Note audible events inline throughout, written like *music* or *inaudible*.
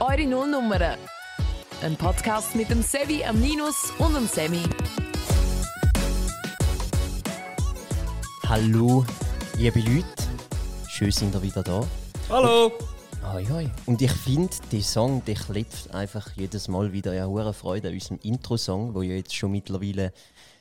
eure Nullnummern. Ein Podcast mit dem Sevi, am Ninus und dem Semi. Hallo, liebe Leute. Schön sind ihr wieder da. Hallo! Hoi, hoi. Und ich finde, der Song, der klebt einfach jedes Mal wieder ja hohe Freude an unserem Intro-Song, der ja jetzt schon mittlerweile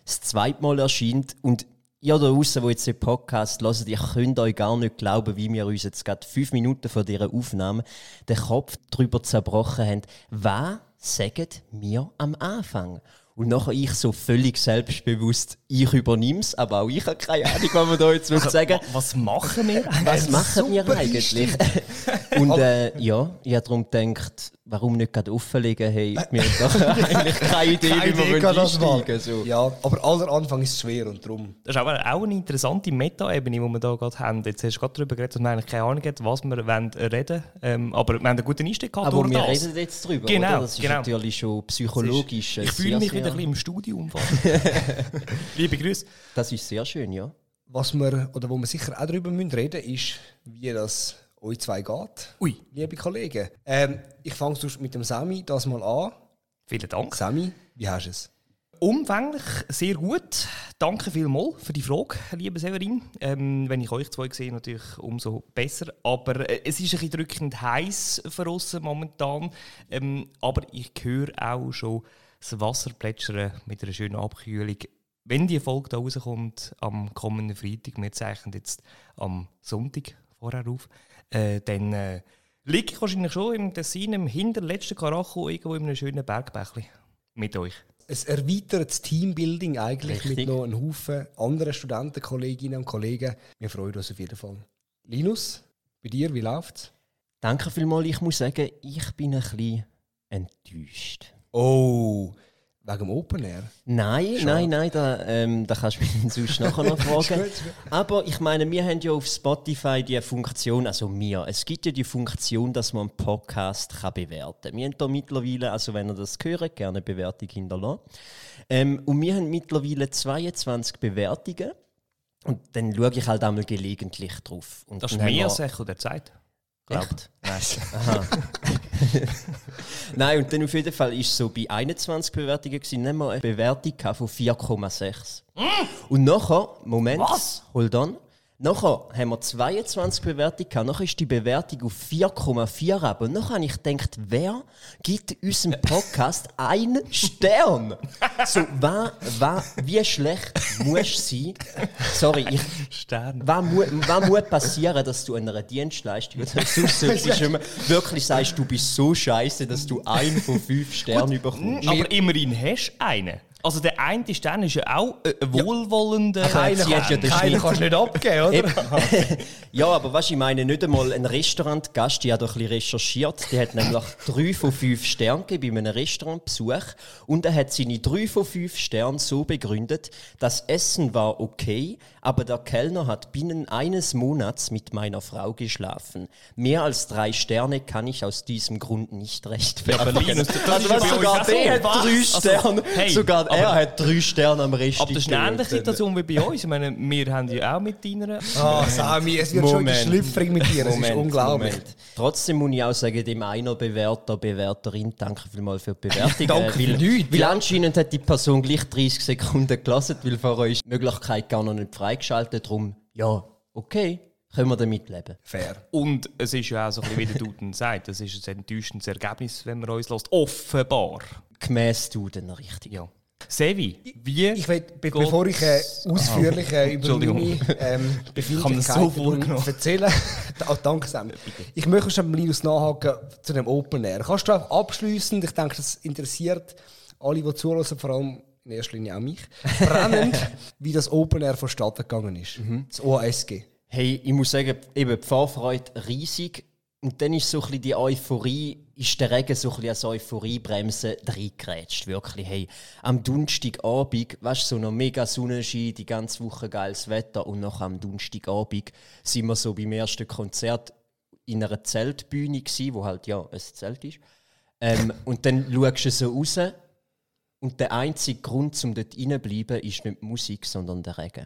das zweite Mal erscheint. Und ihr da draußen, die jetzt den Podcast hört, ihr könnt euch gar nicht glauben, wie wir uns jetzt gerade fünf Minuten vor dieser Aufnahme den Kopf darüber zerbrochen haben. Was sagen wir am Anfang? Und nachher ich so völlig selbstbewusst, ich übernehme es, aber auch ich habe keine Ahnung, was man da jetzt muss sagen Was machen wir? Was machen wir eigentlich? *laughs* Und äh, ja, ich habe darum gedacht, warum nicht gerade offenlegen? Hey, wir haben doch *laughs* eigentlich keine Idee, Keine wie wir einsteigen das so. Ja, aber aller Anfang ist schwer und darum. Das ist aber auch eine interessante Meta-Ebene, die wir hier gerade haben. Jetzt hast du gerade darüber geredet, dass man eigentlich keine Ahnung hat, was wir wollen reden ähm, Aber wir haben einen guten Einstieg gehabt Aber durch wir das. reden jetzt drüber, Genau, oder? Das ist genau. natürlich schon psychologisch. äh, Ich fühle mich sehr- wieder ein bisschen im Studium. *laughs* Liebe Grüße. Das ist sehr schön, ja. Was wir, oder wo wir sicher auch darüber müssen reden ist, wie das euch zwei geht. Ui. Liebe Kollegen. Ähm, ich fange mit dem Sami das mal an. Vielen Dank. Sami, wie hast du es? Umfänglich, sehr gut. Danke vielmals für die Frage, liebe Severin. Ähm, wenn ich euch zwei sehe, natürlich umso besser. Aber äh, es ist ein bisschen drückend heiß für uns momentan. Ähm, aber ich höre auch schon das Wasser plätschern mit einer schönen Abkühlung. Wenn die Folge da rauskommt am kommenden Freitag, wir zeichnen jetzt am Sonntag vorher auf, äh, dann äh, liege ich wahrscheinlich schon im Tessin, im hinterletzten Karacho, irgendwo in einem schönen Bergbächli mit euch. Ein erweitertes Teambuilding eigentlich Richtig. mit noch einem Haufen anderen Studenten, Kolleginnen und Kollegen. Wir freuen uns auf jeden Fall. Linus, bei dir, wie läuft's? Danke vielmals. Ich muss sagen, ich bin ein bisschen enttäuscht. Oh, wegen dem Open Air. Nein, nein, nein, da, ähm, da kannst du mich *laughs* sonst nachher noch *laughs* fragen. Aber ich meine, wir haben ja auf Spotify die Funktion, also wir, es gibt ja die Funktion, dass man einen Podcast kann bewerten kann. Wir haben da mittlerweile, also wenn ihr das hört, gerne eine Bewertung hinterlassen. Ähm, und wir haben mittlerweile 22 Bewertungen. Und dann schaue ich halt einmal gelegentlich drauf. Und Das ist mehr als Echo der Zeit. Echt? *laughs* Aha. *laughs* Nein, und dann auf jeden Fall ist es so bei 21 Bewertungen gewesen, nehmen wir eine Bewertung von 4,6. Und nachher, Moment, Was? hold on. Nachher haben wir 22 Bewertungen gehabt, nachher ist die Bewertung auf 4,4 ab. Und nachher habe ich gedacht, wer gibt unserem Podcast *laughs* einen Stern? So, was, was, wie schlecht muss sein? Sorry, ich, Stern. was muss, was muss passieren, dass du einer Dienstleistung oder *laughs* sonst immer wirklich sagst, du bist so scheiße, dass du einen von fünf Sternen bekommst? Aber immerhin hast du einen. Also der eine Stern ist ja auch ein wohlwollender. Keiner sie hat ja den keiner kannst du nicht abgeben, oder? *laughs* Ja, aber was ich meine, nicht einmal ein Restaurantgast, die hat doch ein bisschen recherchiert, der hat nämlich *laughs* drei von fünf Sternen gegeben bei einem Restaurantbesuch und er hat seine drei von fünf Sternen so begründet, das Essen war okay, aber der Kellner hat binnen eines Monats mit meiner Frau geschlafen. Mehr als drei Sterne kann ich aus diesem Grund nicht rechtfertigen. aber Linus, das also, ist ja was, sogar der hat drei Was? Sterne, Also, hey, sogar er hat drei Sterne am Rest. Aber das ist eine ähnliche Situation wie bei uns. Ich meine, wir haben ja auch mit deiner. Ah, Sami, es wird schon wieder schlüpfrig mit dir. Das ist unglaublich. Trotzdem muss ich auch sagen, dem einer Bewerter, Bewerterin, danke vielmals für die Bewertung. *laughs* Danke Äh, für weil, nichts, weil anscheinend hat die Person gleich 30 Sekunden gelassen, weil vorher ist die Möglichkeit gar noch nicht freigeschaltet. Darum, ja, okay, können wir damit leben. Fair. Und es ist ja auch so ein bisschen, wie der Duden *laughs* sagt, es ist ein enttäuschendes Ergebnis, wenn man uns lässt. Offenbar. Gemäss du dann richtig. Ja. Sevi, wie. Ich will, be Gott- bevor ich äh, ausführlich äh, über Entschuldigung. meine ähm, *laughs* mir so erzählen oh, *laughs* danke Sam. Ich möchte schon Linus nachhaken zu dem Open Air. Kannst du auch abschließend, ich denke, das interessiert alle, die zuhören, vor allem in erster Linie auch mich, brennend, *laughs* wie das Open Air vonstatten gegangen ist. Das OASG. Hey, ich muss sagen, eben die Vorfreude riesig. Und dann ist so ein bisschen die Euphorie, ist der Regen so ein bisschen als Euphoriebremse reingerätscht. Wirklich, hey, am Donnerstagabend, weißt du, so noch mega Sonnenschein, die ganze Woche geiles Wetter und noch am Donnerstagabend sind wir so beim ersten Konzert in einer Zeltbühne gsi, wo halt ja ein Zelt ist. Ähm, und dann schaust du so raus und der einzige Grund, um dort reinzubleiben, ist nicht die Musik, sondern der Regen.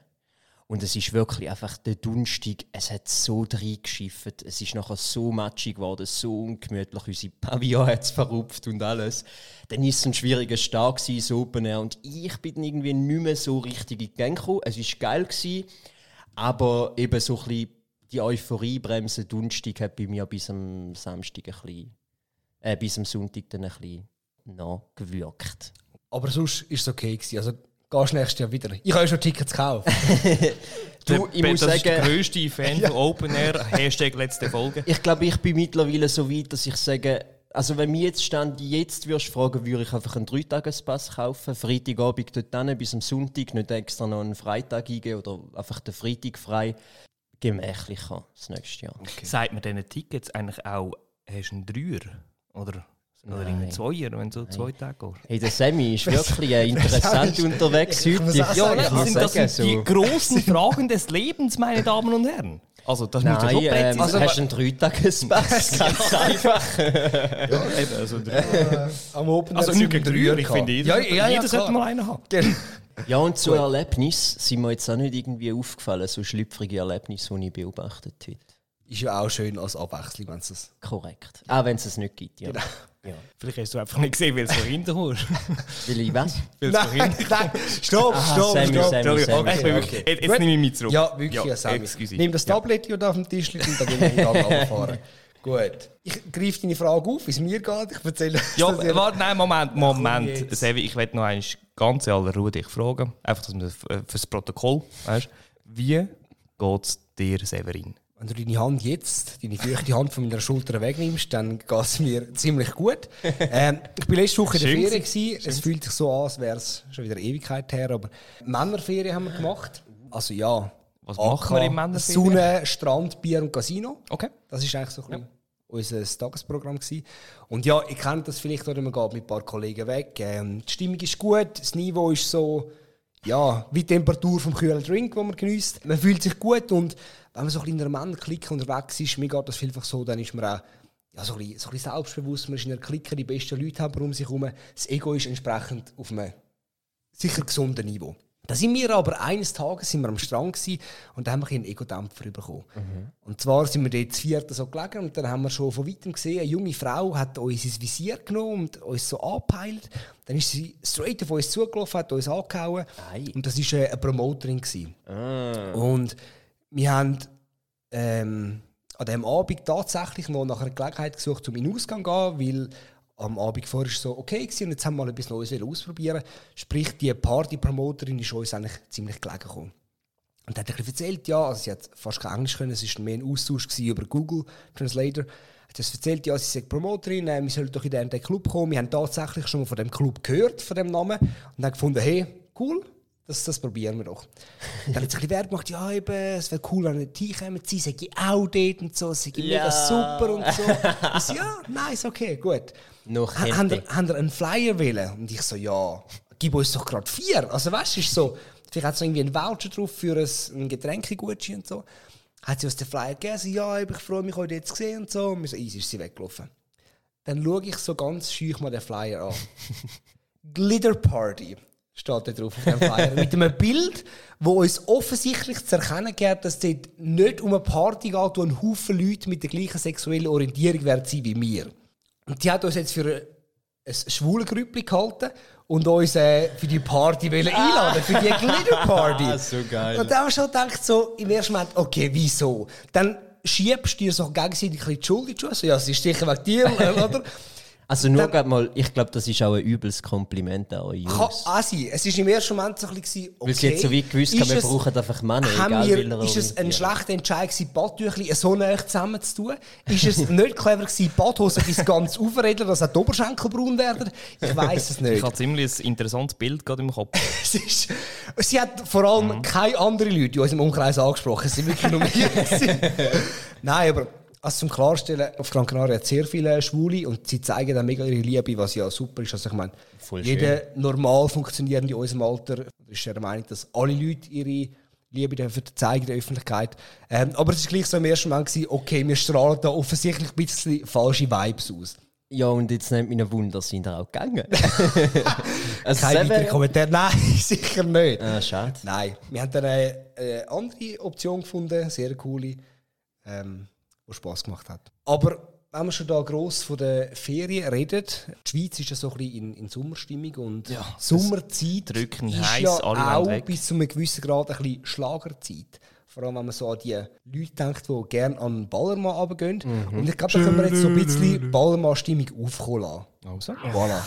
Und es ist wirklich einfach der Dunstig, es hat so reingeschifft, es ist nachher so matschig geworden, so ungemütlich, unsere Pavillon hat es verrupft und alles. Dann war es ein schwieriger Start gewesen, so Open Air, und ich bin irgendwie nicht mehr so richtig in die Gänge gekommen. Es war geil, gewesen, aber eben so ein bisschen die Euphoriebremse Dunstig hat bei mir bis am Samstag ein bisschen, äh, bis am Sonntag dann ein bisschen nachgewirkt. Aber sonst war es okay. Gewesen. Also gehst nächstes Jahr wieder. Ich habe ja schon Tickets gekauft. *laughs* Du, ich Der- muss das ist der sagen, grösste Fan *laughs* von Open Air. Hashtag letzte Folge. ich glaube, ich bin mittlerweile so weit, dass ich sage, also wenn mich jetzt stand, jetzt würdest du fragen, würde ich einfach einen Dreitagespass kaufen, Freitagabend dort hin, bis am Sonntag, nicht extra noch einen Freitag eingeben oder einfach den Freitag frei. Gemächlicher das nächste Jahr. Sagt man diesen Tickets eigentlich auch, hast du einen Dreier? Oder, oder Nein. einen Zweier, wenn du so zwei Tage gehst? Hey, der Sammy ist *laughs* wirklich äh, interessant unterwegs heute. muss Ja, sagen, ich das muss sind, das sind die so. grossen *laughs* Fragen des Lebens, meine Damen und Herren. Also, das muss ja Nein, schon ähm, präzise also, hast du einen Dreitagespass? *laughs* Ganz einfach. Eben, also, der- Am Open also nicht gegen Dreier, ich finde, jeder, ja, ja, ja, jeder sollte mal einen haben. Genau. Ja, und zu Erlebnis sind mir jetzt auch nicht irgendwie aufgefallen, so schlüpfrige Erlebnisse, die ich beobachtet habe. Ist ja auch schön als Abwechslung, wenn es das. Korrekt. Auch wenn es es nicht gibt, ja. Genau. ja. Vielleicht hast du einfach nicht gesehen, weil es von hinten kommst. *laughs* Will ich was? Weil es von Nein, stopp, Aha, stopp, Sammy, stopp. Sammy, Sammy. Okay, okay. Jetzt, jetzt nehme ich mich zurück. Ja, wirklich, ja, Sammy. excuse. Nimm das Tablet hier auf dem Tisch und dann gehen wir den Gang *laughs* runterfahren. Gut. Ich greife deine Frage auf, wie es mir geht. Ich erzähle Ja, ihr- warte, nein, Moment, Moment. Sevi, ich werde noch einmal ganz in aller Ruhe dich fragen. Einfach dass wir das fürs Protokoll, weißt Wie geht es dir, Severin? Wenn du deine Hand jetzt, deine feuchte Hand von meiner Schulter wegnimmst, dann geht es mir ziemlich gut. *laughs* Ähm, ich war letzte Woche in der Ferien. gewesen. Es fühlt sich so an, als wäre es schon wieder Ewigkeit her. Aber Männerferien haben wir gemacht. Also ja. Was macht man in Männerferien? Sonne, Strand, Bier und Casino. Okay. Das ist eigentlich so ein bisschen unser Tagesprogramm. Gewesen. Und ja, ihr kennt das vielleicht, oder man geht mit ein paar Kollegen weg. Ähm, die Stimmung ist gut, das Niveau ist so, ja, wie die Temperatur vom kühlen Drink, den man genießt. Man fühlt sich gut und wenn man so ein bisschen in einer Männerklicke unterwegs ist, mir geht das vielfach so, dann ist man auch ja, so, ein bisschen, so ein bisschen selbstbewusst, man ist in einer Clique, die besten Leute haben um sich herum. Das Ego ist entsprechend auf einem sicher gesunden Niveau. Da sind wir aber eines Tages sind wir am Strand gewesen, und da haben wir einen Ego-Dämpfer bekommen. Und zwar sind wir dort zu vierten so gelegen und dann haben wir schon von weitem gesehen, eine junge Frau hat uns ins Visier genommen und uns so angepeilt. Dann ist sie straight auf uns zugelaufen, hat uns angehauen. Ei. Und das war äh, eine Promoterin. Gewesen. Und wir haben ähm, an diesem Abend tatsächlich noch nach einer Gelegenheit gesucht, um in den Ausgang zu gehen, weil am Abend vorher war es so okay gewesen, und jetzt haben wir mal etwas Neues ausprobieren. Sprich, die Party-Promoterin ist uns eigentlich ziemlich gelegen gekommen. Und hat ein erzählt, ja, also sie hat fast kein Englisch können, es war mehr ein Austausch über Google Translator. Hat uns erzählt, ja, sie sei Promoterin, äh, wir sollen doch in den, den Club kommen. Wir haben tatsächlich schon mal von dem Club gehört, von dem Namen, und haben gefunden, hey, cool, das, das probieren wir doch. Dann hat sie ein bisschen Wert gemacht, ja, eben, es wäre cool, wenn wir nicht kommen, sie sei auch dort und so, sie sei mega Ja. super und so. *laughs* Ich so, ja, nice, okay, gut. Noch Ha- Haben ihr einen Flyer wählen? Und ich so, ja, gib uns doch gerade vier. Also weißt du, ist so, vielleicht hat es irgendwie einen Voucher drauf für ein, ein Getränkegutschein und so. Hat sie uns den Flyer gegeben, so, ja, ich freue mich, heute jetzt zu sehen und so. Und wir so, easy, ist sie weggelaufen. Dann schaue ich so ganz schüch mal den Flyer an. *laughs* Glitter Party steht da drauf auf dem Flyer. *laughs* Mit einem Bild, wo uns offensichtlich zu erkennen gibt, dass es dort nicht um eine Party geht, wo ein Haufen Leute mit der gleichen sexuellen Orientierung werden sein wie wir. Und die hat uns jetzt für ein, schwules Grüppli gehalten und uns äh, für die Party wollen einladen, für die *laughs* Glitter Party. Ah, so geil. Und dann wir schon gedacht, so, im ersten Moment, okay, wieso? Dann schiebst du dir so gegenseitig die Schuld in die Schuhe. So, ja, es ist sicher wegen dir, *laughs* oder? Also nur grad mal, ich glaube, das ist auch ein übles Kompliment an euch Kann Jungs. auch sein. Es war im ersten Moment so ein bisschen, okay. Weil sie jetzt so wie gewusst haben, wir es- brauchen einfach Männer, haben egal wir, Ist es ein schlechter Entscheid gewesen, Badtüchli so nah zusammen zu tun? Ist es *laughs* nicht clever gewesen, Badhose bis ganz aufredeln, dass auch die Oberschenkel braun werden? Ich weiß es Ich nicht. habe ziemlich ein interessantes Bild gerade im Kopf. *laughs* Es ist, sie hat vor allem Mhm. keine anderen Leute in unserem Umkreis angesprochen. Es sind wirklich nur wir. *laughs* Nein, aber also zum Klarstellen, auf Gran Canaria hat sehr viele Schwule und sie zeigen dann mega ihre Liebe, was ja super ist. Also ich meine, Voll jeder normal funktionierende in unserem Alter ist der Meinung, dass alle Leute ihre Liebe dürfen zeigen in der Öffentlichkeit. Ähm, aber es war gleich so im ersten Moment, gewesen, okay, wir strahlen da offensichtlich ein bisschen falsche Vibes aus. Ja, und jetzt nimmt mich ein Wunder, sind ihr auch gegangen? *laughs* also Kein weiterer Kommentar. Nein, *laughs* sicher nicht. Ah, schade. Nein, wir haben dann eine, eine andere Option gefunden, sehr coole, ähm, die Spass gemacht hat. Aber wenn wir schon da gross von der Ferien reden, die Schweiz ist ja so ein bisschen in, in Sommerstimmung und Ja, Sommerzeit ist heiß, ja auch weg. bis zu einem gewissen Grad ein bisschen Schlagerzeit. Vor allem, wenn man so an die Leute denkt, die gerne an den Ballermann runtergehen. Mhm. Und ich glaube, da können wir jetzt so ein bisschen Ballermann-Stimmung aufkommen lassen. Also. Voilà.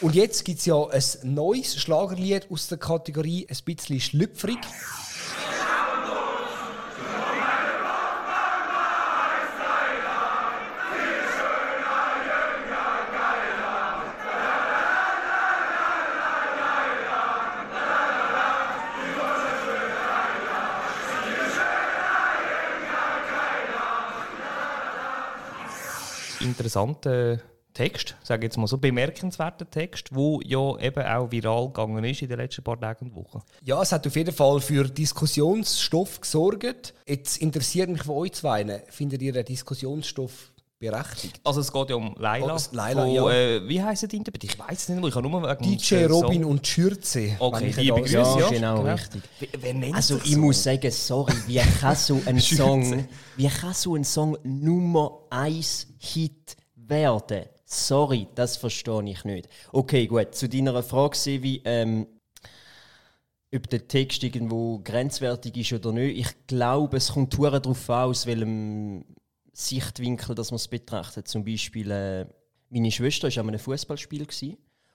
Und jetzt gibt es ja ein neues Schlagerlied aus der Kategorie ein bisschen schlüpfrig. Interessanter Text, sage jetzt mal so, bemerkenswerter Text, wo ja eben auch viral gegangen ist in den letzten paar Tagen und Wochen. Ja, es hat auf jeden Fall für Diskussionsstoff gesorgt. Jetzt interessiert mich von euch zwei, findet ihr den Diskussionsstoff berechtigt? Also es geht ja um Laila. Oh, das Laila, von, ja. äh, wie heisst die Interpret? Ich weiß es nicht mehr, ich habe nur wegen DJ Song- Robin und Schürze. Okay, die begrüße Ja, ja, genau, genau. richtig. Wer, wer nennt Also ich so? muss sagen, sorry, wie kann so ein *laughs* Song, wie kann so ein Song Nummer 1 Hit werden? Sorry, das verstehe ich nicht. Okay, gut, zu deiner Frage, Sevi, ähm, ob der Text irgendwo grenzwertig ist oder nicht. Ich glaube, es kommt darauf an, aus welchem Sichtwinkel dass man es betrachtet. Zum Beispiel, äh, meine Schwester war an einem Fußballspiel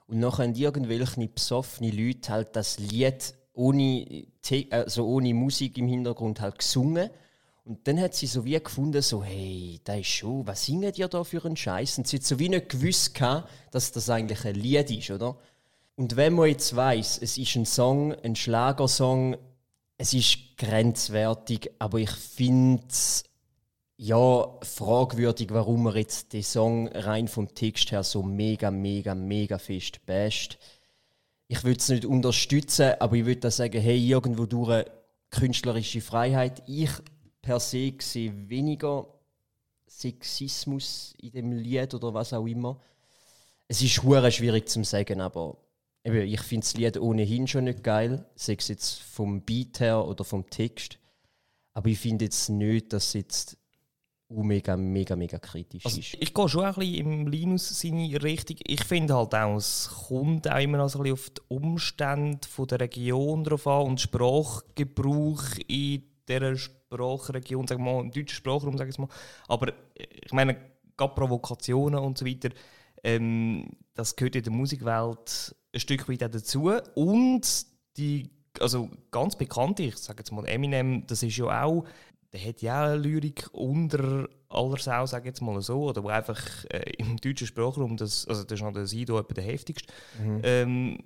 und nachher haben irgendwelche besoffene Leute halt das Lied ohne, also ohne Musik im Hintergrund halt gesungen. Und dann hat sie so wie gefunden, so, hey, da ist schon, was singen die da für einen Scheiß? Und sie hat so wie nicht gewusst, gehabt, dass das eigentlich ein Lied ist, oder? Und wenn man jetzt weiß, es ist ein Song, ein Schlagersong, es ist grenzwertig, aber ich finde es ja fragwürdig, warum man jetzt den Song rein vom Text her so mega, mega, mega fest basht. Ich würde es nicht unterstützen, aber ich würde sagen, hey, irgendwo durch künstlerische Freiheit. Ich per se sehe weniger Sexismus in dem Lied oder was auch immer. Es ist hure schwierig zu sagen, aber eben, ich finde das Lied ohnehin schon nicht geil, sei es jetzt vom Beat her oder vom Text. Aber ich finde jetzt nicht, dass jetzt mega, mega, mega kritisch Also, ist. ich gehe schon ein bisschen im Linus seine Richtung. Ich finde halt auch, es kommt auch immer noch so ein bisschen auf die Umstände von der Region drauf an und Sprachgebrauch in dieser Sprachregion, sagen wir mal, im deutschen Sprachraum, sage ich mal. Aber äh, ich meine, gerade Provokationen und so weiter, ähm, das gehört in der Musikwelt ein Stück weit auch dazu. Und die, also ganz bekannte, ich sage jetzt mal Eminem, das ist ja auch der hat ja auch eine Lyrik unter aller Sau, sage ich jetzt mal so, oder wo einfach äh, im deutschen Sprachraum, das, also das ist noch der Sido etwa der heftigste. Ähm,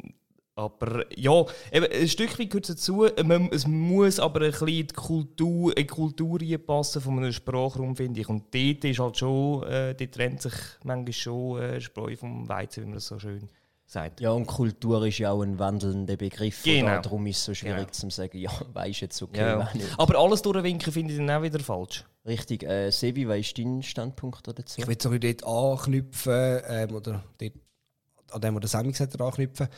aber ja, eben, ein Stück weit gehört es dazu. Man, es muss aber ein bisschen die Kultur, die Kultur reinpassen von einem Sprachraum, finde ich. Und dort ist halt schon, äh, dort trennt sich manchmal schon äh, Spreu vom Weizen, wie man das so schön sagt. Ja, und Kultur ist ja auch ein wandelnder Begriff. Genau. Darum ist es so schwierig Genau. zu sagen, ja, *laughs* weisst jetzt okay, Ja. nicht. Aber alles durchwinken finde ich dann auch wieder falsch. Richtig. Äh, Sebi, was ist dein Standpunkt dazu? Ich will so dort anknüpfen, ähm, oder dort, an dem, was der Sammy gesagt hat, anknüpfen.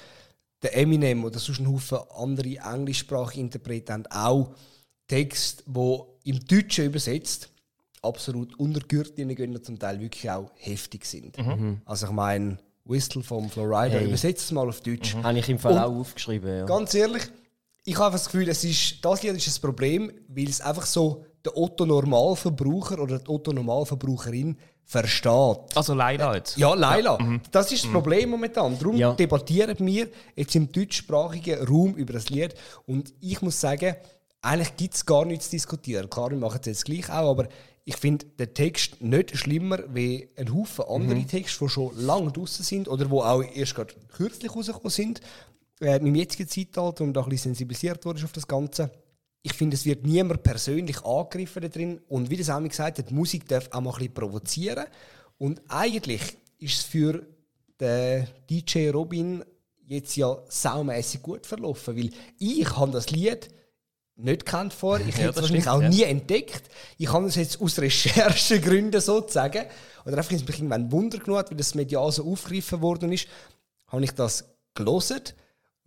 Der Eminem oder sonst ein Haufen andere englischsprachige Interpreten haben auch Texte, die im Deutschen übersetzt absolut unter die Gürtellinie gehen und zum Teil wirklich auch heftig sind. Also ich meine, Whistle vom Florida, Hey. übersetzt es mal auf Deutsch. Habe ich im Fall Und- auch aufgeschrieben. Ja. Ganz ehrlich, ich habe das Gefühl, es ist, das Lied ist ein Problem, weil es einfach so der Otto-Normalverbraucher oder die Otto-Normalverbraucherin versteht. Also leider jetzt. Ja, Laila, das ist das Problem momentan. Darum Ja. debattieren wir jetzt im deutschsprachigen Raum über das Lied. Und ich muss sagen, eigentlich gibt es gar nichts zu diskutieren. Klar, wir machen es jetzt gleich auch, aber ich finde den Text nicht schlimmer wie ein Haufen andere Texte, die schon lange draußen sind oder die auch erst gerade kürzlich rausgekommen sind, äh, im jetzigen Zeitalter und auch ein bisschen sensibilisiert worden ist auf das Ganze. Ich finde, es wird niemand persönlich angegriffen da drin und wie das auch gesagt hat, die Musik darf auch mal ein bisschen provozieren und eigentlich ist es für den DJ Robin jetzt ja saumässig gut verlaufen, weil ich habe das Lied nicht kennt vor. Ich hätte es das wahrscheinlich stimmt, auch ja. nie entdeckt. Ich habe das jetzt aus Recherchegründen sozusagen, oder einfach, es mich irgendwann Wunder genommen hat, weil das medial so aufgegriffen worden ist, habe ich das gelesen.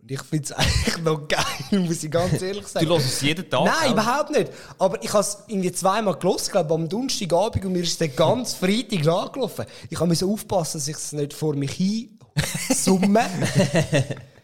Und ich finde es *laughs* eigentlich noch geil, muss ich ganz ehrlich sagen. Du hörst es jeden Tag. Nein, auch? überhaupt nicht. Aber ich habe es irgendwie zweimal gelesen, glaube am Donnerstagabend und mir ist der ganz Freitag nachgelaufen. Ich musste aufpassen, dass ich es nicht vor mich hin summe. *laughs*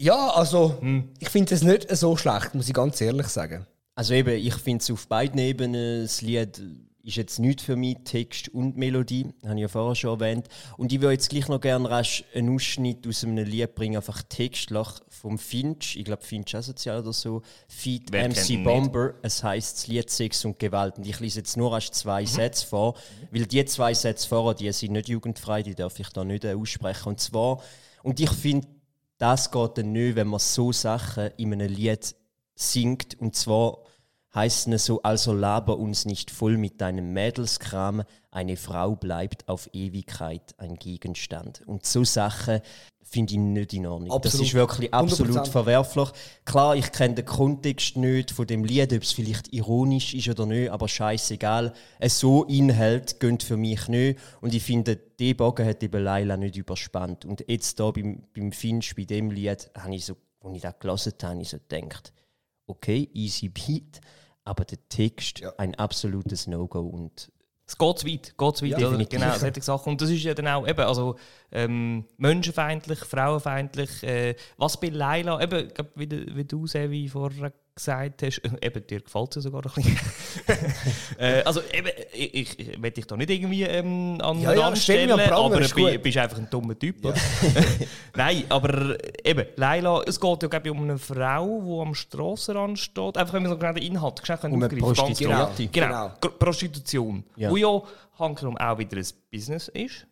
ja, also ich finde es nicht so schlecht, muss ich ganz ehrlich sagen. Also eben, ich finde es auf beiden Ebenen, das Lied ist jetzt nicht für mich Text und Melodie, habe ich ja vorher schon erwähnt. Und ich würde jetzt gleich noch gerne rasch einen Ausschnitt aus einem Lied bringen, einfach Textlach vom Finch, ich glaube Finch asozial oder so, Feed Wer MC nicht? Bomber, es heißt das Lied Sex und Gewalt. Und ich lese jetzt nur rasch zwei Sätze vor, weil die zwei Sätze vorher, die sind nicht jugendfrei, die darf ich da nicht äh, aussprechen. Und zwar, und ich finde, das geht dann nicht, wenn man so Sachen in einem Lied singt. Und zwar heißt es so, also laber uns nicht voll mit deinem Mädelskram, eine Frau bleibt auf Ewigkeit ein Gegenstand. Und so Sachen finde ich nicht in Ordnung. Das Absolut. ist wirklich absolut 100%. verwerflich. Klar, ich kenne den Kontext nicht von dem Lied, ob es vielleicht ironisch ist oder nicht, aber scheißegal. Es so Inhalt gönnt für mich nicht. Und ich finde, die Bogen hat eben Laila nicht überspannt. Und jetzt da beim, beim Finch, bei dem Lied, habe ich so, als ich das gelesen habe, habe ich so gedacht, okay, easy beat, aber der Text ein absolutes No-Go. Und Es geht zu weit, geht zu weit, oder? definitiv. Genau, solche Sachen. Und das ist ja dann auch eben, also ähm, menschenfeindlich, frauenfeindlich. Äh, was bei Leila, eben, ich glaub, wie, du- wie du, Sevi, vorher gesagt hast, äh, eben, dir gefällt es ja sogar ein bisschen. *laughs* äh, also eben, ich, ich, ich will dich da nicht irgendwie ähm, an Ja, ja, stellen, an aber du bist einfach ein dummer Typ. oder? *laughs* Nein, aber eben, Leila, es geht ja glaub ich, um eine Frau, die am Strassenrand steht. Einfach, wenn wir so gerade den Inhalt können Um aufgreifen Prostituierte. Genau, Genau. Gr- Prostitution. Ja. Wo ja hankerum auch wieder ein Business ist.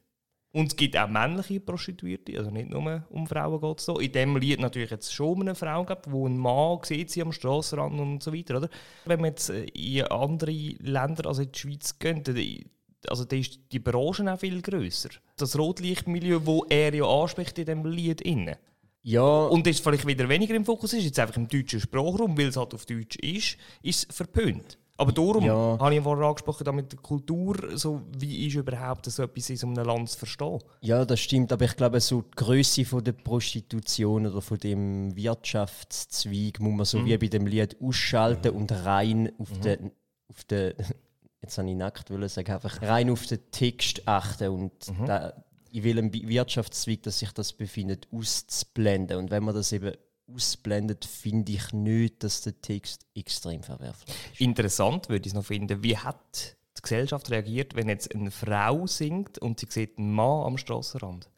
Und es gibt auch männliche Prostituierte, also nicht nur um Frauen geht es so. In dem Lied natürlich jetzt schon um eine Frau gibt, wo ein Mann sieht sie am Strassenrand und so weiter, oder? Wenn wir jetzt äh, in andere Länder, also in die Schweiz gehen, dann- also da ist die Branche auch viel grösser. Das Rotlichtmilieu, wo er ja anspricht in dem Lied inne. ja, Und das vielleicht wieder weniger im Fokus ist, jetzt einfach im deutschen Sprachraum, weil es halt auf Deutsch ist, ist es verpönt. Aber darum Ja. habe ich vorher angesprochen, damit die Kultur, so, wie ist überhaupt so etwas in so einem Land zu verstehen? Ja, das stimmt, aber ich glaube, so die Größe von der Prostitution oder von dem Wirtschaftszweig muss man so wie bei dem Lied ausschalten und rein auf den, auf den, *laughs* jetzt habe ich nackt wollen sagen, einfach rein auf den Text achten und da, in welchem Wirtschaftszweig dass sich das befindet, auszublenden. Und wenn man das eben ausblendet, finde ich nicht, dass der Text extrem verwerflich ist. Interessant würde ich es noch finden, wie hat die Gesellschaft reagiert, wenn jetzt eine Frau singt und sie sieht einen Mann am Strassenrand?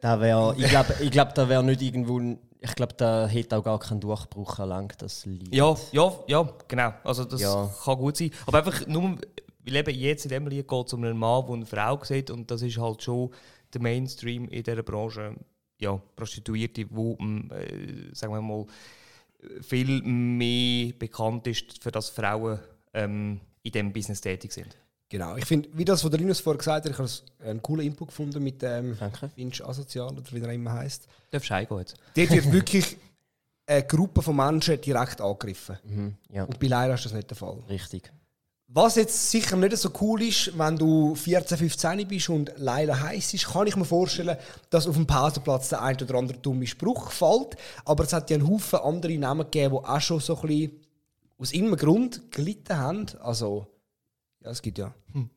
Da wär, ich glaube, ich glaub, da wäre nicht irgendwo, ich glaube, da hätte auch gar keinen Durchbruch erlangt, das Lied. Ja, ja, ja, genau. Also das Ja. kann gut sein. Aber einfach nur, weil eben jetzt in dem Lied geht es um einen Mann, der eine Frau sieht und das ist halt schon der Mainstream in dieser Branche. Ja, Prostituierte, wo, mm, äh, sagen wir mal, viel mehr bekannt ist, für das Frauen ähm, in diesem Business tätig sind. Genau, ich finde, wie das, was der Linus vorher gesagt hat, ich habe einen coolen Input gefunden mit dem Danke. Finch Asozial oder wie er immer heißt. Darfst du heimgehen jetzt? Dort wird wirklich eine Gruppe von Menschen direkt angegriffen. Mhm, ja, Und bei Leila ist das nicht der Fall. richtig. Was jetzt sicher nicht so cool ist, wenn du 14, 15 bist und Leila heiß ist, kann ich mir vorstellen, dass auf dem Pausenplatz der ein oder andere dumme Spruch fällt. Aber es hat ja einen Haufen andere Namen gegeben, die auch schon so ein bisschen aus irgendeinem Grund gelitten haben. Also, ja, es gibt ja.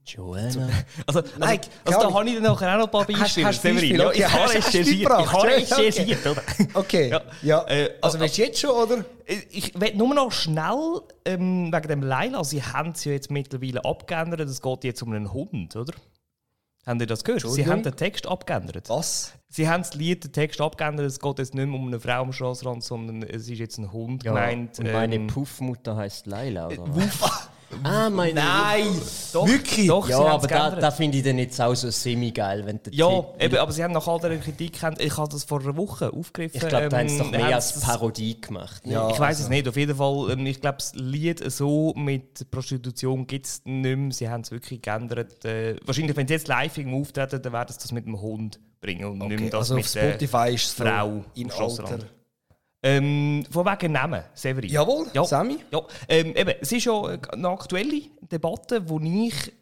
Joanna. *laughs* Also, Nein, also, also keine da habe ich dann nachher auch noch ein paar Beispiele. hast du Severin. Beispiele? Ja, Okay, ich habe hast- hast du recherchiert. Ich habe Okay. recherchiert, oder? Okay. Ja. Ja. Äh, also, also- willst du jetzt schon, oder? Ich will nur noch schnell ähm, wegen dem Leila. Sie haben es ja jetzt mittlerweile abgeändert. Es geht jetzt um einen Hund, oder? Habt ihr das gehört? Sie haben den Text abgeändert. Was? Sie haben das Lied, den Text abgeändert. Es geht jetzt nicht mehr um eine Frau am Straßenrand, sondern es ist jetzt ein Hund gemeint. Und meine ähm, Puffmutter heißt Laila, oder? was? Ah, meine Nein! doch, Wirklich? Doch, Ja, aber es da, da finde ich dann jetzt auch so semi-geil, wenn der Ja, Titel- eben, aber sie haben nach all der Kritik, ich habe das vor einer Woche aufgegriffen. Ich glaube, da haben sie doch ähm, mehr als Parodie gemacht. ne? Ja. Ich weiß es also- nicht, auf jeden Fall. ähm, Ich glaube, das Lied so mit Prostitution gibt es nicht mehr. Sie haben es wirklich geändert. Äh, wahrscheinlich, wenn sie jetzt live irgendwo auftreten, dann werden sie das mit dem Hund bringen und nicht mehr Okay, das also auf mit der Spotify ist es so Frau am Strassenrand. Alter. Ähm, von wegen Namen, Severin. Jawohl, Ja. Sammy? Ja, ähm, eben, es ist ja eine aktuelle Debatte, wo ich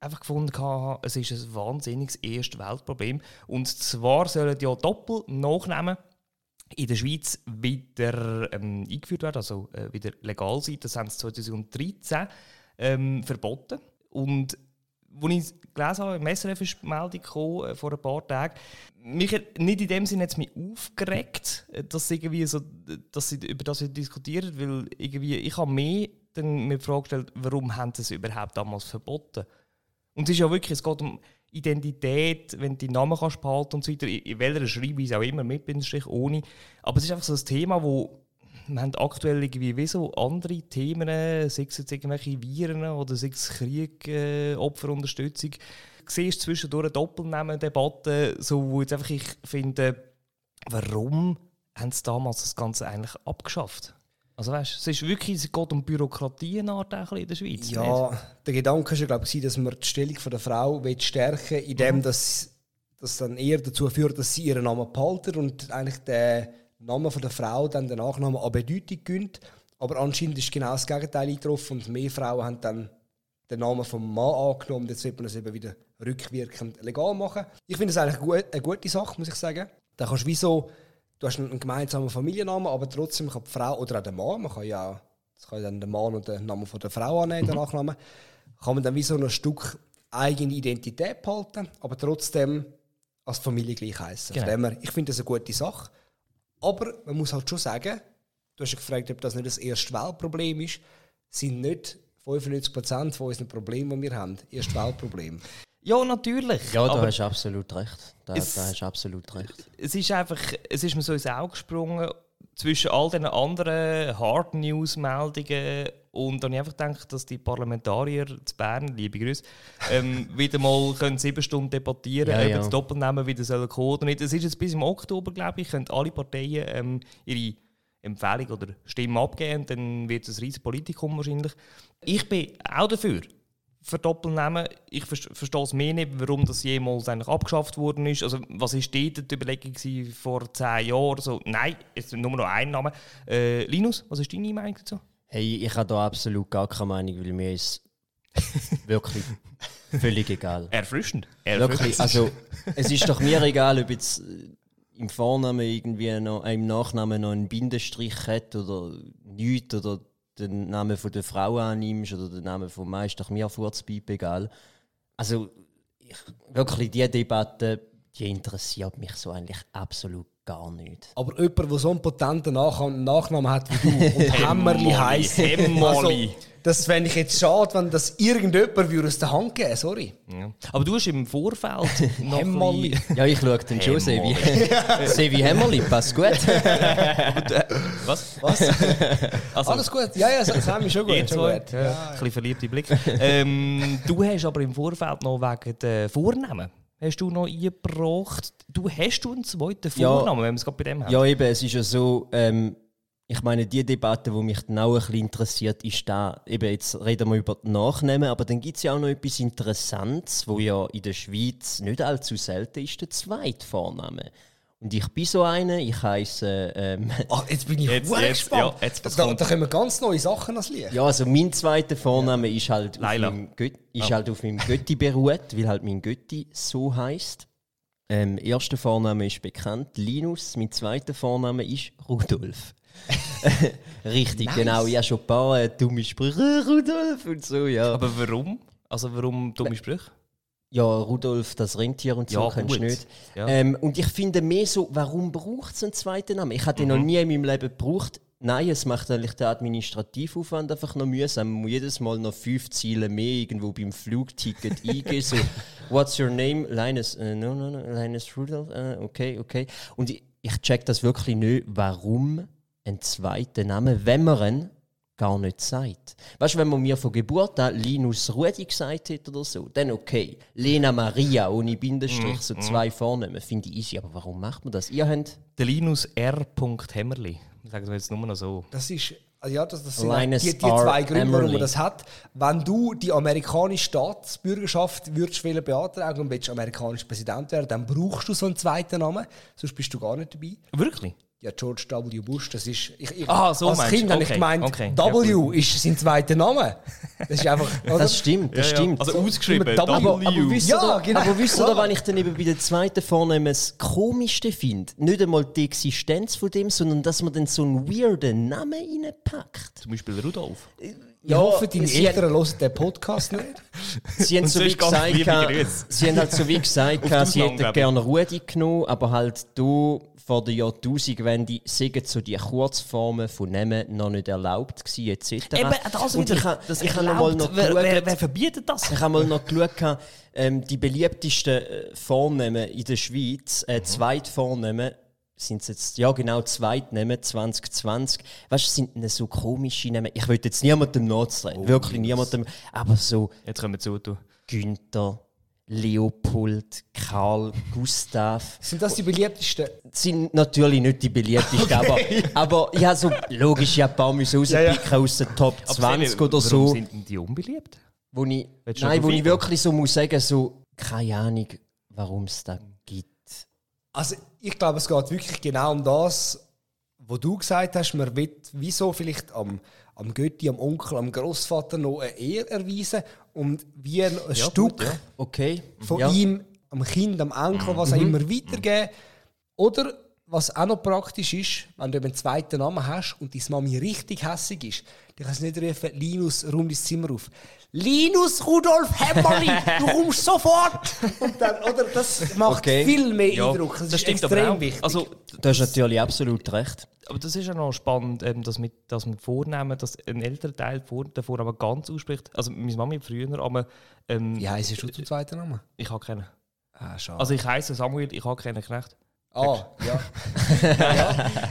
einfach gefunden habe, es ist ein wahnsinniges Erste-Welt-Problem. Und zwar sollen ja Doppel-Nachnamen in der Schweiz wieder ähm, eingeführt werden, also äh, wieder legal sein. Das haben sie 2013 ähm, verboten. Und als ich es gelesen habe, im SRF äh, vor ein paar Tagen, mich hat nicht in dem Sinne jetzt mich aufgeregt, äh, dass, irgendwie so, dass sie über das diskutieren, weil irgendwie, ich habe mehr dann mir die Frage gestellt, warum haben sie es überhaupt damals verboten? Und es ist ja wirklich, es geht um Identität, wenn du die Namen kannst behalten und so weiter, in welcher Schreibweise auch immer, mit Bindestrich, ohne. Aber es ist einfach so ein Thema, wo wir haben aktuell irgendwie wie so andere Themen, sei es jetzt irgendwelche Viren oder sei es Krieg, äh, Opferunterstützung. Du siehst zwischendurch eine Doppelnamen-Debatte, so, wo jetzt einfach ich finde, warum haben sie damals das Ganze eigentlich abgeschafft? Also weißt, es ist wirklich, es geht um Bürokratie in der Schweiz. nicht? Ja, der Gedanke war glaube ich, dass man die Stellung von der Frau stärken will, indem das, das dann eher dazu führt, dass sie ihren Namen behalten und eigentlich der Name von der Frau dann den Nachnamen an Bedeutung gönnt. Aber anscheinend ist genau das Gegenteil eingetroffen und mehr Frauen haben dann den Namen vom Mann angenommen. Jetzt wird man es eben wieder rückwirkend legal machen. Ich finde es eigentlich gut, eine gute Sache, muss ich sagen. Da kannst du wie so, du hast einen gemeinsamen Familiennamen, aber trotzdem kann die Frau oder auch der Mann, man kann ja auch das kann dann der Mann und den Namen von der Frau annehmen, den Nachnamen. Kann man dann wie so ein Stück eigene Identität behalten, aber trotzdem als Familie gleich heißen. Genau. Ich finde das eine gute Sache. Aber man muss halt schon sagen, du hast ja gefragt, ob das nicht das erste Weltproblem ist, sind nicht 95% von unseren Problemen, die wir haben, erste Weltproblem. Ja, natürlich. Ja, da hast du absolut recht. Da, Es- da hast du absolut recht. es ist einfach, es ist mir so ins Auge gesprungen zwischen all den anderen Hard News Meldungen und dann habe ich einfach gedacht, dass die Parlamentarier zu Bern, liebe Grüße, ähm, *laughs* wieder mal können sieben Stunden debattieren, Ja, ob ja. Doppelnamen wieder sollen kommen oder nicht. Es ist jetzt bis im Oktober, glaube ich, können alle Parteien ähm, ihre Empfehlung oder Stimme abgeben dann wird es ein riesiges Politikum wahrscheinlich. Ich bin auch dafür für Doppelnamen. Ich ver- verstehe es mehr nicht, warum das jemals eigentlich abgeschafft worden ist. Also, was war dort die Überlegung vor zehn Jahren so? Nein, es ist nur noch ein Name. Äh, Linus, was ist deine Meinung dazu? Hey, ich habe da absolut gar keine Meinung, weil mir ist *laughs* wirklich völlig egal. Erfrischend. Wirklich, also es ist doch mir egal, ob jetzt äh, im Vornamen irgendwie noch, äh, im Nachnamen noch einen Bindestrich hat oder nichts oder den Namen von der Frau annimmst oder den Namen vom Mann, ist doch mir furzpiep egal. Also ich, wirklich, diese Debatte, die interessiert mich so eigentlich absolut gar nicht. Aber jemand, der so einen potenten Nach Nachnamen hat wie du und *laughs* Hämmerli heisst, Hämmerli. also, das fände ich jetzt schade, wenn das irgendjemand würde aus der Hand geben sorry. Ja. Aber du hast im Vorfeld *laughs* noch Hämmerli. Ja, ich schaue den schon, Sevi. *laughs* Sevi Hämmerli, passt gut. Was? Was? Also, Alles gut? Ja, ja, haben wir schon gut. Schon gut. Ja. Ein bisschen verliebte Blick. ähm, du hast aber im Vorfeld noch wegen der Vornamen hast du noch eingebracht. Du hast du einen zweiten Ja. Vornamen, wenn wir es gerade bei dem haben. Ja, eben, es ist ja so, ähm, ich meine, die Debatte, die mich dann auch ein bisschen interessiert, ist da, eben jetzt reden wir über die Nachnamen, aber dann gibt es ja auch noch etwas Interessantes, wo ja in der Schweiz nicht allzu selten ist, der zweite Vorname. Und ich bin so einer, ich heiße, ähm, *laughs* Ah, jetzt bin ich Jetzt- jetzt, gespannt. ja, jetzt, da, da kommen ganz neue Sachen ans Licht. ja, also mein zweiter Vorname ist halt auf meinem, Göt ist Ah. halt auf meinem Götti beruht, weil halt mein Götti so heißt. Ähm, erster Vorname ist bekannt, Linus. Mein zweiter Vorname ist Rudolf. *laughs* Richtig, Nice. genau. Ich habe schon ein paar äh, dumme Sprüche, *laughs* Rudolf und so, ja. Aber warum? Also warum dumme Sprüche? ja, Rudolf, das Rentier und so, Ja, kennst du nicht. Ja. Ähm, und ich finde mehr so, warum braucht es einen zweiten Namen? Ich habe den noch nie in meinem Leben gebraucht. Nein, es macht eigentlich den Administrativaufwand einfach noch mühsam. Man muss jedes Mal noch fünf Ziele mehr irgendwo beim Flugticket *laughs* eingeben. So, what's your name? Linus, äh, no, no, no, Linus Rudolph, äh, okay, okay. Und ich, ich check das wirklich nicht, warum ein zweiter Name, wenn man ihn gar nicht sagt. Weißt du, wenn man mir von Geburt an Linus Rudi gesagt hat oder so, dann okay. Lena Maria ohne Bindestrich, so zwei Vornamen, finde ich easy. Aber warum macht man das? Ihr habt Der Linus R. Hämmerli. Sagen wir jetzt nur noch so. Das ist, ja, das, das sind Linus die, die zwei Gründe, warum man das hat. Wenn du die amerikanische Staatsbürgerschaft würdest wollen beantragen und willst amerikanischer Präsident werden, dann brauchst du so einen zweiten Namen, sonst bist du gar nicht dabei. Wirklich? Ja, George W. Bush, das ist. Ich, ich, Ah, so als meinst Kind du. habe ich Okay, gemeint, okay. Ja, W ist sein zweiter Name. Das ist einfach. *laughs* Oder? Das stimmt, das Ja, ja. stimmt. Also ausgeschrieben. Mit W. aber, aber wisst ihr, Ja, da- genau. aber wisst ihr, wenn ich dann eben bei den zweiten Vornamen das Komischste finde? Nicht einmal die Existenz von dem, sondern dass man dann so einen weirden Namen reinpackt. Zum Beispiel Rudolf. ich hoffe, deine sie, Eltern hören den Podcast nicht. *laughs* sie haben so wie gesagt, sie haben halt so wie gesagt, sie hätten gerne Rudi genommen, aber halt du vor der Jahrtausendwende sind so die Kurzformen von Namen noch nicht erlaubt gewesen, etc. das Und ich, ha- ich habe noch mal noch wer, wer, geschaut- wer verbietet das? Ich habe mal noch geschaut, ähm, die beliebtesten äh, Vornamen in der Schweiz, äh, Zweitvornamen, sind jetzt, ja genau, Zweitnamen 2020. Weißt du, sind so komische Namen? Ich will jetzt niemandem nachtreten, wirklich niemandem, aber so Jetzt können wir zu. Du. Günther, Leopold, Karl, Gustav Sind das die beliebtesten? sind natürlich nicht die beliebtesten, aber, aber ich habe so logisch ja ein paar müssen rauspicken aus den Top 20 oder Warum so. sind denn die unbeliebt? Wo ich, nein, wo ich wirklich so muss sagen, so, keine Ahnung, warum es das gibt. Also, ich glaube, es geht wirklich genau um das, was du gesagt hast. Man wird wieso vielleicht am, am Götti, am Onkel, am Großvater noch eine Ehr erweisen und wie ein, ein Stück Okay. von ja. ihm am Kind, am Enkel, was auch immer weitergeben. Oder was auch noch praktisch ist, wenn du einen zweiten Namen hast und deine Mami richtig hässig ist, dann kannst du nicht rufen, Linus, räum dein Zimmer auf. Linus Rudolf Hämmerli, du kommst *laughs* sofort! Und dann, oder, das macht Okay. viel mehr Eindruck. Das, ist stimmt extrem aber auch. wichtig. Also, Du hast natürlich absolut recht. aber das ist ja noch spannend, ähm, dass, mit, dass man vornehmen, dass ein älterer Teil vor, den Vornamen ganz ausspricht. Also meine Mami früher, aber ähm, Wie heisst du zum zweiten Namen? ich habe keinen. Ah, schade. Also ich heiße Samuel, ich habe keinen Knecht. Ah, *laughs* ja.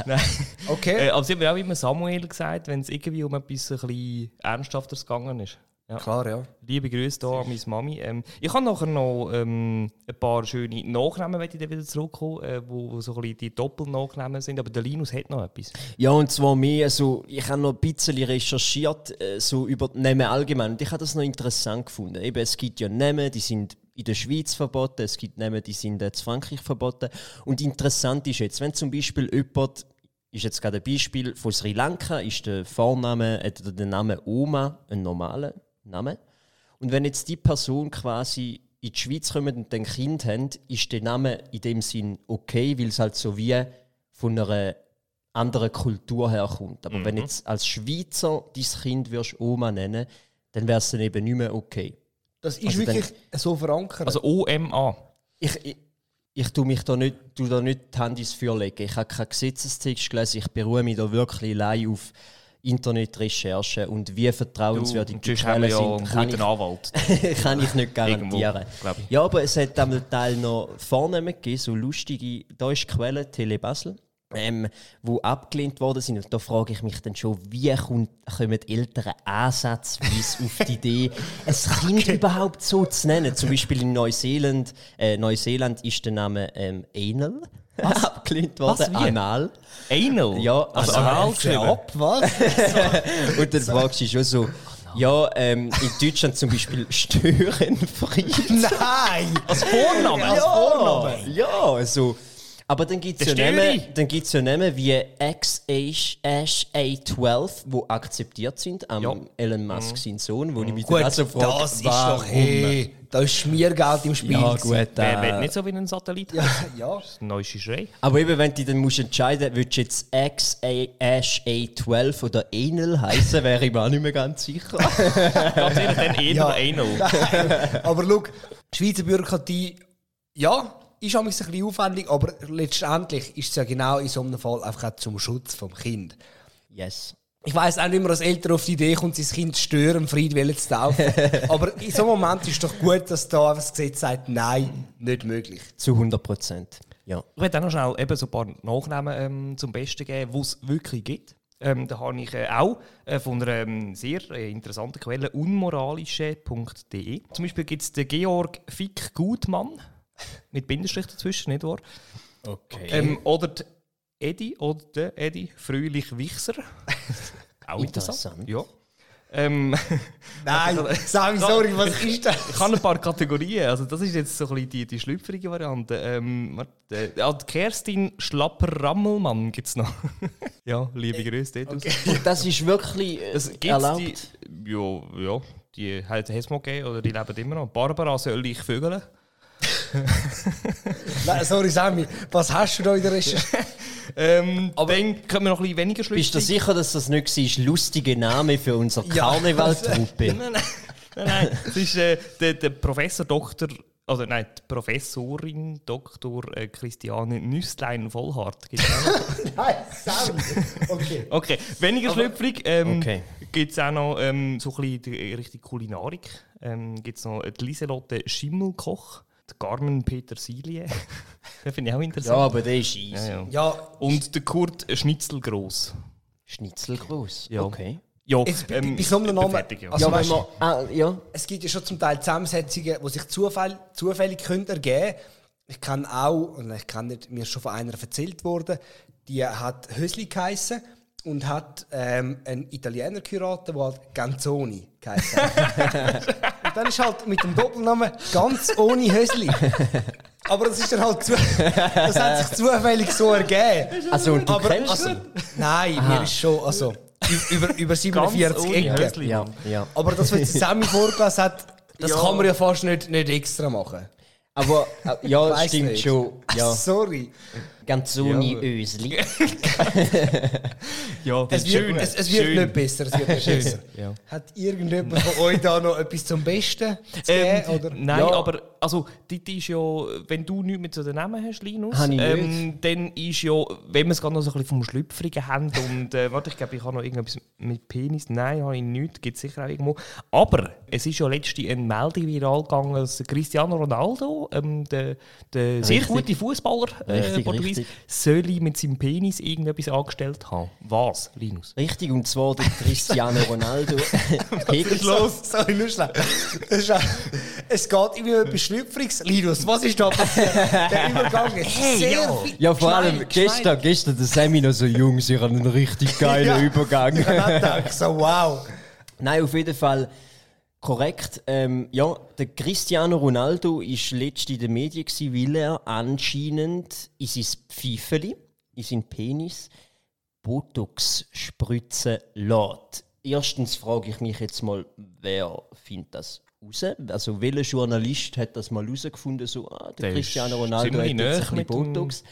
Nein. Okay. Äh, aber sie haben mir auch immer Samuel gesagt, wenn es irgendwie um etwas ein bisschen Ernsthafteres gegangen ist. Ja. Klar, ja. Liebe Grüße hier an meine Mami. Ähm, ich habe nachher noch ähm, ein paar schöne Nachnamen, wenn ich dann wieder zurückkomme, äh, wo, wo so ein bisschen die Doppelnachnamen sind. Aber der Linus hat noch etwas. Ja, und zwar mehr, also, ich habe noch ein bisschen recherchiert, äh, so über die Namen allgemein. Und ich habe das noch interessant gefunden. Eben, es gibt ja Namen, die sind in der Schweiz verboten, es gibt Namen, die sind in Frankreich verboten. Und interessant ist jetzt, wenn zum Beispiel jemand, ist jetzt gerade ein Beispiel von Sri Lanka, ist der Vorname, äh, der Name Oma ein normaler Name. Und wenn jetzt die Person quasi in die Schweiz kommt und ein Kind haben, ist der Name in dem Sinn okay, weil es halt so wie von einer anderen Kultur herkommt. Aber wenn jetzt als Schweizer dein Kind Oma nennen, dann wäre es dann eben nicht mehr okay. Das ist Also wirklich so verankert. Also OMA. Ich, ich, ich tue mich da nicht, tu da nicht die Hand ins Feuer legen. Ich habe keinen Gesetzestext gelesen, ich beruhe mich da wirklich allein auf Internetrecherchen und wie vertrauenswürdig und die Quellen ja sind, kann ich, Anwalt. *laughs* kann ich nicht garantieren. Irgendwo. Ja, aber es hat am Teil noch Vornamen gegeben, so lustige, da ist die Quelle Tele Basel, ähm, wo abgelehnt worden sind. Und da frage ich mich dann schon, wie kommt, kommen Eltern ansatzweise auf die Idee, *laughs* ein Kind überhaupt so zu nennen? Zum Beispiel in Neuseeland, äh, Neuseeland ist der Name ähm, Anal *laughs* abgelehnt worden. Was? Anal. Anal? Ja, also anal geschrieben. ab, was? *laughs* Und dann fragst du schon so, ja, ähm, in Deutschland zum Beispiel Störenfried. Nein! Als Vorname? Als Vorname? Ja, also. Aber dann gibt es ja Namen, Störi. dann gibt's ja Namen wie XA12, die akzeptiert sind, am Ja. Elon Musk, sein Sohn, wo ich mich Gut, dann also frage, das ist doch, hey, da ist Schmiergeld im Spiel. Ja, gut, Wer will äh, nicht so wie ein Satellit? Ja, *laughs* ja. Das ist ein neues Schrei. aber eben, wenn du dann musst entscheiden willst du jetzt XA12 oder Anal heißen, wäre ich mir auch nicht mehr ganz sicher. *laughs* Ganz ehrlich, dann eher Ja. Anal. *laughs* Aber schau, die Schweizer Bürokratie, ja, ist auch ein bisschen aufwendig, aber letztendlich ist es ja genau in so einem Fall einfach auch zum Schutz vom Kind. Yes. Ich weiss auch nicht mehr, als Eltern auf die Idee kommt, sein Kind zu stören, Friedwillen zu taufen. *laughs* Aber in so einem Moment ist doch gut, dass da das Gesetz sagt, nein, nicht möglich. Zu 100 Prozent. Ja. Ich werde auch noch schnell eben so ein paar Nachnamen ähm, zum Besten geben, die es wirklich gibt. Ähm, da habe ich äh, auch äh, von einer ähm, sehr äh, interessanten Quelle unmoralische.de. Zum Beispiel gibt es den Georg Fick Gutmann mit Bindestrich dazwischen, nicht wahr? Okay. Ähm, oder die Edi oder der Edi Fröhlich Wichser. *laughs* auch Interessant. interessant. Ja. Ähm, *laughs* Nein, *laughs* Sami, sorry, was ist das? ich habe ein paar Kategorien. Also das ist jetzt so ein bisschen die, die schlüpfrige Variante. Ähm, warte, ja, die Kerstin Schlapper-Rammelmann gibt es noch. ja, liebe Grüße dort. aus. Und das ist wirklich äh, Das gibt's erlaubt. die, ja, ja, die hat es mal gegeben oder die leben immer noch. Barbara soll ich vögeln. *laughs* Nein, sorry, Sami, was hast du da in der Recherche? *laughs* Ähm, Aber dann können wir noch ein bisschen weniger schlüpfrig. Bist du sicher, dass das nicht war? Lustige Name für unsere Karnevaltruppe. *laughs* Nein, nein, nein, nein. Es ist äh, der, der Professor Doktor, oder nein, die Professorin Dr. Äh, Christiane Nüsslein-Vollhardt. Nein, Sami. Okay. Okay, weniger schlüpfrig. Ähm, Okay. Gibt es auch noch ähm, so ein bisschen die Richtung Kulinarik. Ähm, Gibt es noch die Lieselotte Schimmelkoch, die Carmen Petersilie. *laughs* Den finde ich auch Ja, interessant. aber der ist easy. Ja, ja. Ja, Und der Kurt Schnitzelgross. Schnitzelgroß. Ja. Okay. Ja, Jetzt bei- bei so einem ich bin Namen- fertig, ja. Also ja, weißt- man, ah, ja. es gibt ja schon zum Teil Zusammensetzungen, die sich zufällig können ergeben Ich kann auch, und ich kann nicht, mir ist schon von einer erzählt worden, die hat Hösli geheissen und hat ähm, einen Italiener geheiratet, der halt Ganzoni geheissen hat. *laughs* und dann ist halt mit dem Doppelnamen ganz ohne Hösli. Aber das ist dann halt zu, das hat sich zufällig so ergeben. Also, und du Aber kennst also, nein, mir ist schon, also über, über 47 ohne Ecken. Ja, ja. Aber das, was jetzt Sammy vorgelesen hat, das Ja. kann man ja fast nicht, nicht extra machen. Aber äh, ja, stimmt nicht. schon. Ja, Sorry. Ganz ohne Ja. Ösli. *laughs* Ja, Es wird, es, es wird nicht besser. Es wird nicht besser. Ja. Hat irgendjemand von euch da noch etwas zum Besten zu Ähm, geben? Oder? Nein, Ja. aber also, das ist ja, wenn du nichts mit zu den Namen hast, Linus, ähm, dann ist ja, wenn wir es gerade noch so ein bisschen vom Schlüpfrigen haben und, äh, warte, ich glaube, ich habe noch irgendetwas mit Penis, nein, habe ich nicht, gibt es sicher auch irgendwo. Aber es ist ja letztens eine Meldung viral gegangen, dass Cristiano Ronaldo, ähm, der, der sehr gute Fußballer, äh, Richtig. soll mit seinem Penis irgendetwas angestellt haben. Was, Linus? Richtig, und zwar der Cristiano *laughs* Ronaldo. Hegt *laughs* So, sorry, nur schnell. Es ist geht irgendwie um etwas Schlüpfriges. Linus, was ist da passiert? Der *laughs* Übergang ist sehr viel. Ja, vor allem gestern, gestern der Sammy noch so jung, sie haben einen richtig geilen Ja. Übergang. Ich so wow. Nein, auf jeden Fall korrekt. Ähm, ja, der Cristiano Ronaldo war letzt in den Medien, gewesen, weil er anscheinend in sein Pfeifeli, in seinen Penis, Botox spritzen lässt. Erstens frage ich mich jetzt mal, wer findet das raus? Also welcher Journalist hat das mal herausgefunden, so, ah, der, Der ist Cristiano Ronaldo hat jetzt ein bisschen Botox.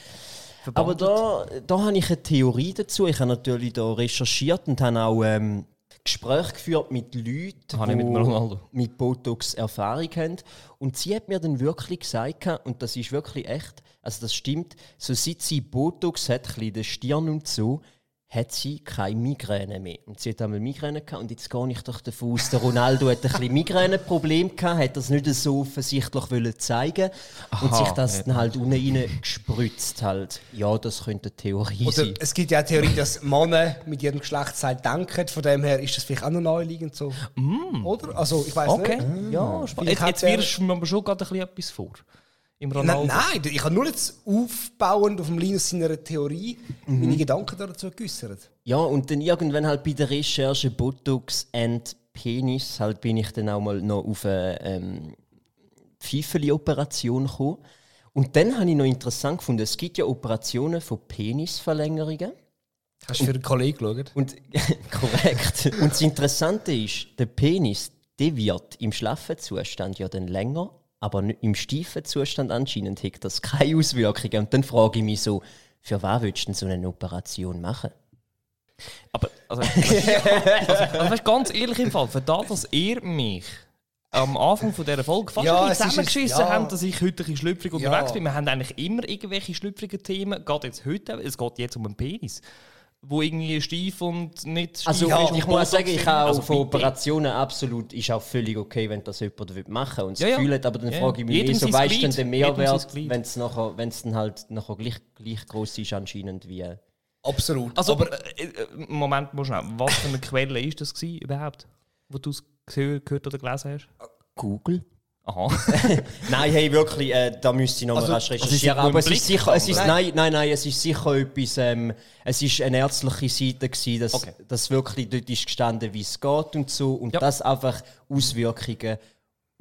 Aber da, da habe ich eine Theorie dazu. Ich habe natürlich da recherchiert und habe auch ähm, Gespräche geführt mit Leuten, Habe ich mit mit Botox Erfahrung haben. Und sie hat mir dann wirklich gesagt, und das ist wirklich echt, also das stimmt, so seit sie Botox hat, ein bisschen der Stirn und so, hat sie keine Migräne mehr. Und sie hat einmal Migräne gehabt und jetzt gehe ich doch davon aus, der Ronaldo hat ein bisschen *laughs* Migräneproblem gehabt, hat das nicht so offensichtlich wollen zeigen und Aha, sich das ja. dann halt unten rein gespritzt halt. Ja, das könnte eine Theorie Oder sein. es gibt ja auch die Theorie, dass Männer mit ihrem Geschlechtsteil denken. Von dem her ist das vielleicht auch noch naheliegend so. Oder? Also, ich weiß Okay, nicht. ja, spannend. Jetzt, jetzt wirst du mir aber schon gerade ein bisschen etwas vor. Im Nein, Ronaldo. nein, ich habe nur jetzt aufbauend auf dem Linus seiner Theorie meine Gedanken dazu geäußert. Ja, und dann irgendwann halt bei der Recherche Botox and Penis halt bin ich dann auch mal noch auf eine ähm, Pfeifeli-Operation gekommen. Und dann habe ich noch interessant gefunden, es gibt ja Operationen von Penisverlängerungen. Hast du für einen Kollegen geschaut? Und *laughs* korrekt. Und das Interessante ist, der Penis, der wird im schlaffen Zustand ja dann länger, aber im steifen Zustand anscheinend hat das keine Auswirkungen. Und dann frage ich mich so, für was willst du denn so eine Operation machen? Aber, also, also, also weißt, ganz ehrlich im Fall, für das, dass ihr mich am Anfang von dieser Folge fast Ja, ein zusammengeschissen ja. habt, dass ich heute ein schlüpfrig Ja. unterwegs bin. Wir haben eigentlich immer irgendwelche schlüpfrigen Themen. Geht jetzt heute, es geht jetzt um einen Penis. Wo irgendwie steif und nicht steif Also ist und ich muss sagen, ich habe von Also bitte. Operationen absolut, ist auch völlig okay, wenn das jemand will machen und das Ja, ja. Gefühl hat, aber dann Ja, frage ich mich mehr, so weißt du denn den Mehrwert, wenn es nachher, wenn es dann halt nachher gleich, gleich groß ist anscheinend wie... Absolut. Also, aber äh, äh, Moment mal schnell. Was für eine Quelle ist das gewesen, überhaupt, wo du es gehört, gehört oder gelesen hast? Google? Aha. *laughs* Nein, hey, wirklich, äh, da müsste ich noch Also- mal rasch also es recherchieren. ist nur aber es ist sicher, es ist, nein, nein, nein, es ist sicher etwas, ähm, es ist eine ärztliche Seite gewesen, dass, Okay. dass wirklich dort ist gestanden, wie es geht und so und Ja. das einfach Auswirkungen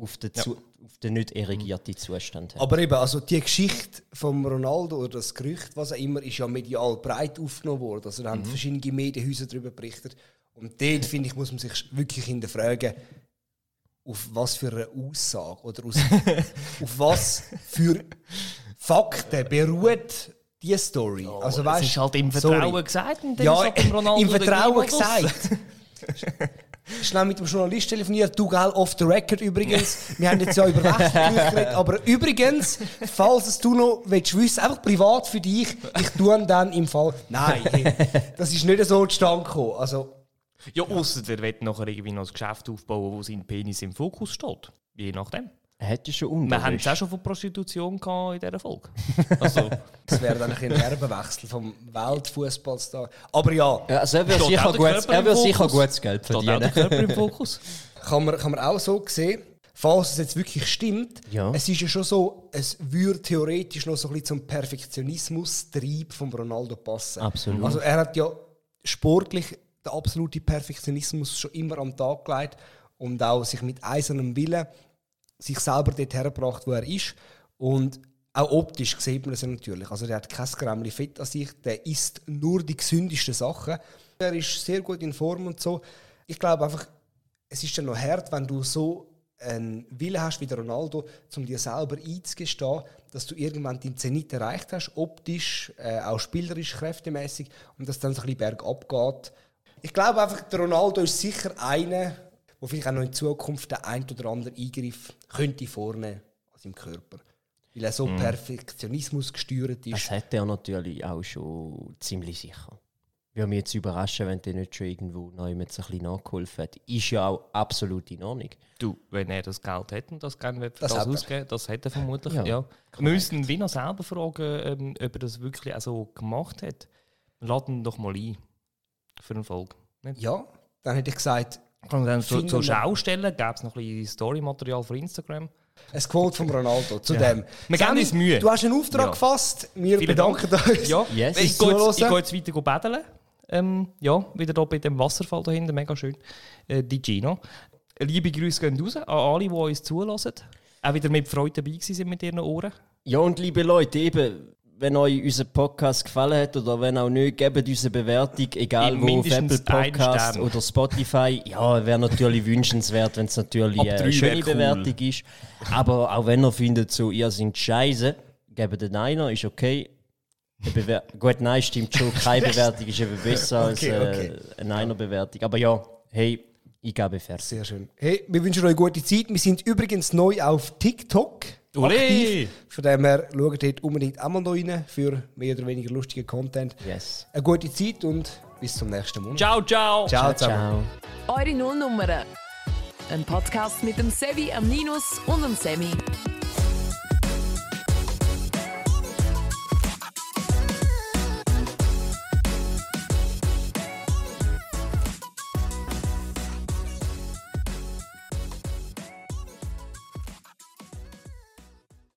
auf den, Ja. zu, auf den nicht irrigierten Zustand hat. Aber eben, also die Geschichte von Ronaldo oder das Gerücht, was auch immer, ist ja medial breit aufgenommen worden. Also da haben verschiedene Medienhäuser darüber berichtet. Und dort, finde ich, muss man sich wirklich hinterfragen, auf was für eine Aussage oder aus, *laughs* auf was für Fakten beruht diese Story. also, es weißt, ist halt im sorry. Vertrauen gesagt und dann Ja, ist halt Ronaldo im Vertrauen gesagt. *laughs* Schnell mit dem Journalist telefoniert, du gell, off the record übrigens. Wir haben jetzt ja über Rechtsgerüchte *laughs* geredet, aber übrigens, falls es du noch willst wissen, einfach privat für dich, ich tue dann im Fall. Nein, hey, das ist nicht so zustande gekommen. Also, Ja, ausser der wird nachher irgendwie noch ein Geschäft aufbauen, wo sein Penis im Fokus steht. Je nachdem. Er hätte schon Wir haben es auch schon von Prostitution gehabt in dieser Folge. *laughs* Also, das wäre dann ein bisschen ein Erbenwechsel vom Weltfußballstar. Aber ja, Ja, also er Steht sicher, auch der gut, Körper er wird sicher gutes Geld steht auch der verdienen. Körper im Fokus. *laughs* kann man, kann man auch so sehen, falls es jetzt wirklich stimmt, Ja. es ist ja schon so, es würde theoretisch noch so ein bisschen zum Perfektionismus-Trieb von Ronaldo passen. Absolut. Also er hat ja sportlich den absoluten Perfektionismus schon immer am Tag gelegt und auch sich mit eisernem Willen sich selber dort hergebracht, wo er ist. Und auch optisch sieht man es natürlich. Also der hat kein Gramm Fett an sich, der isst nur die gesündesten Sachen. Er ist sehr gut in Form und so. Ich glaube einfach, es ist dann noch hart, wenn du so einen Willen hast wie der Ronaldo, um dir selber einzugestehen, dass du irgendwann den Zenit erreicht hast, optisch, äh, auch spielerisch, kräftemäßig und dass dann so ein bisschen bergab geht. Ich glaube einfach, der Ronaldo ist sicher einer, wo vielleicht auch noch in Zukunft der ein oder andere Eingriff könnte vornehmen an seinem Körper. Weil er so Perfektionismus gesteuert ist. Das hätte er natürlich auch schon ziemlich sicher. Würde mich jetzt überraschen, wenn der nicht schon irgendwo noch jemand ein bisschen nachgeholfen hat. Ist ja auch absolut in Ordnung. Du, wenn er das Geld hätte und das gerne Das das, ausgeben das hätte er vermutlich. Ja, Ja. Wir müssen Wiener selber fragen, ähm, ob er das wirklich auch so gemacht hat. Laden ihn doch mal ein. Für eine Folge. Nicht? Ja, dann hätte ich gesagt, Kann man dann so, Finden so wir- Schaustellen, gäbe es noch ein bisschen Storymaterial für Instagram. ein Quote von Ronaldo zu dem. Wir geben uns Mühe. Du hast einen Auftrag Ja. gefasst. Wir Vielen bedanken uns. Ja, Yes. ich, gehe jetzt, ich gehe jetzt weiter go baden. Ähm, ja, wieder hier bei dem Wasserfall da hinten, mega schön. Äh, die Gino. Liebe Grüße gehen raus an alle, die uns zulassen. Auch wieder mit Freude dabei sind mit ihren Ohren. Ja, und liebe Leute, eben, wenn euch unser Podcast gefallen hat oder wenn auch nicht, gebt uns eine Bewertung, egal In wo, auf Apple Podcast oder Spotify. Ja, wäre natürlich wünschenswert, wenn es natürlich äh, eine schöne cool. Bewertung ist. Aber auch wenn ihr findet, so, ihr seid scheiße, gebt den einer, ist okay. Gut, nein, stimmt schon. Keine *laughs* Bewertung ist eben besser Okay, als okay. äh, eine Einer-Bewertung. Aber ja, hey, ich gebe fertig. Sehr schön. Hey, wir wünschen euch gute Zeit. Wir sind übrigens neu auf TikTok. Ole! Aktiv. Von dem her schaut dort unbedingt auch mal da rein für mehr oder weniger lustigen Content. Yes. Eine gute Zeit und bis zum nächsten Monat. Ciao, ciao! Ciao zusammen. Ciao. Eure Nullnummern. Ein Podcast mit dem Sevi, am Ninus und dem Semi.